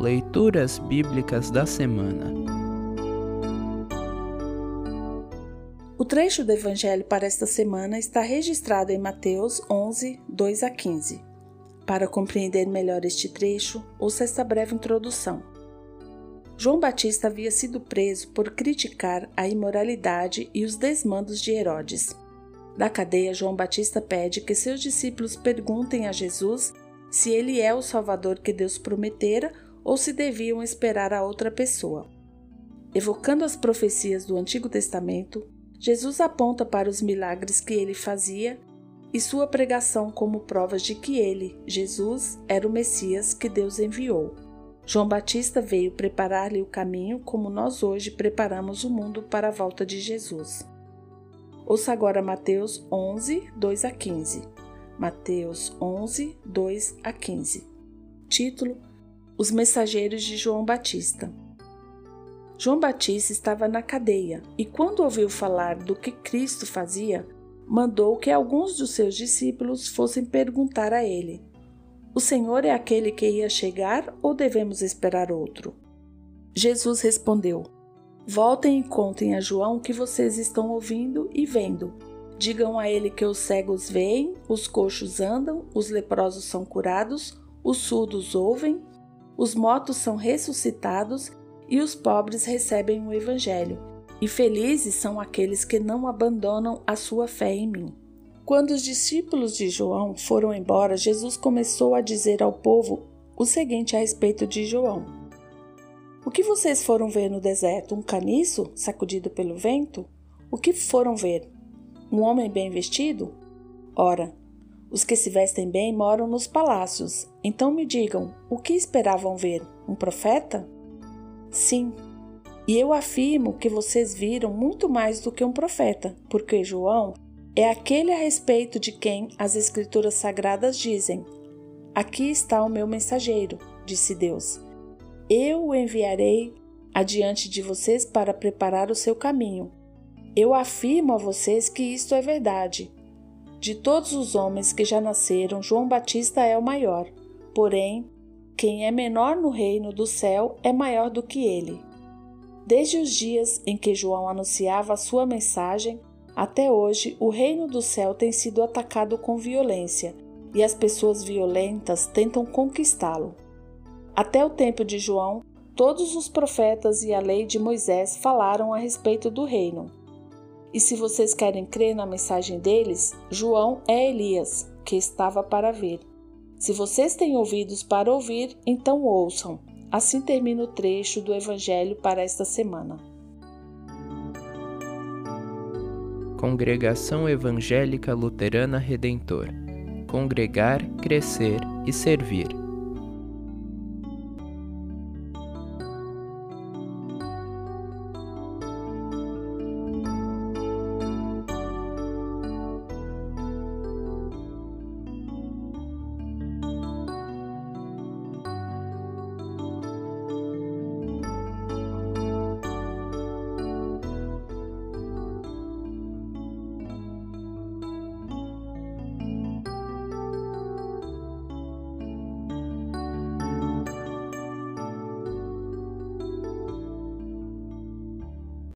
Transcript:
Leituras Bíblicas da Semana O trecho do Evangelho para esta semana está registrado em Mateus 11, 2 a 15. Para compreender melhor este trecho, ouça esta breve introdução. João Batista havia sido preso por criticar a imoralidade e os desmandos de Herodes. Da cadeia, João Batista pede que seus discípulos perguntem a Jesus se ele é o Salvador que Deus prometera ou se deviam esperar a outra pessoa. Evocando as profecias do Antigo Testamento, Jesus aponta para os milagres que ele fazia e sua pregação como provas de que ele, Jesus, era o Messias que Deus enviou. João Batista veio preparar-lhe o caminho como nós hoje preparamos o mundo para a volta de Jesus. Ouça agora Mateus 11, 2 a 15. Mateus 11, 2 a 15. Título: Os Mensageiros de João Batista. João Batista estava na cadeia e, quando ouviu falar do que Cristo fazia, mandou que alguns dos seus discípulos fossem perguntar a ele: O Senhor é aquele que ia chegar ou devemos esperar outro? Jesus respondeu: Voltem e contem a João o que vocês estão ouvindo e vendo. Digam a ele que os cegos veem, os coxos andam, os leprosos são curados, os surdos ouvem, os mortos são ressuscitados e os pobres recebem o Evangelho. E felizes são aqueles que não abandonam a sua fé em mim. Quando os discípulos de João foram embora, Jesus começou a dizer ao povo o seguinte a respeito de João. O que vocês foram ver no deserto? Um caniço sacudido pelo vento? O que foram ver? Um homem bem vestido? Ora, os que se vestem bem moram nos palácios. Então me digam, o que esperavam ver? Um profeta? Sim. E eu afirmo que vocês viram muito mais do que um profeta, porque João é aquele a respeito de quem as Escrituras Sagradas dizem: Aqui está o meu mensageiro, disse Deus eu o enviarei adiante de vocês para preparar o seu caminho. Eu afirmo a vocês que isto é verdade. De todos os homens que já nasceram, João Batista é o maior. Porém, quem é menor no reino do céu é maior do que ele. Desde os dias em que João anunciava a sua mensagem, até hoje o reino do céu tem sido atacado com violência e as pessoas violentas tentam conquistá-lo. Até o tempo de João, todos os profetas e a lei de Moisés falaram a respeito do reino. E se vocês querem crer na mensagem deles, João é Elias, que estava para vir. Se vocês têm ouvidos para ouvir, então ouçam. Assim termina o trecho do Evangelho para esta semana. Congregação Evangélica Luterana Redentor Congregar, Crescer e Servir.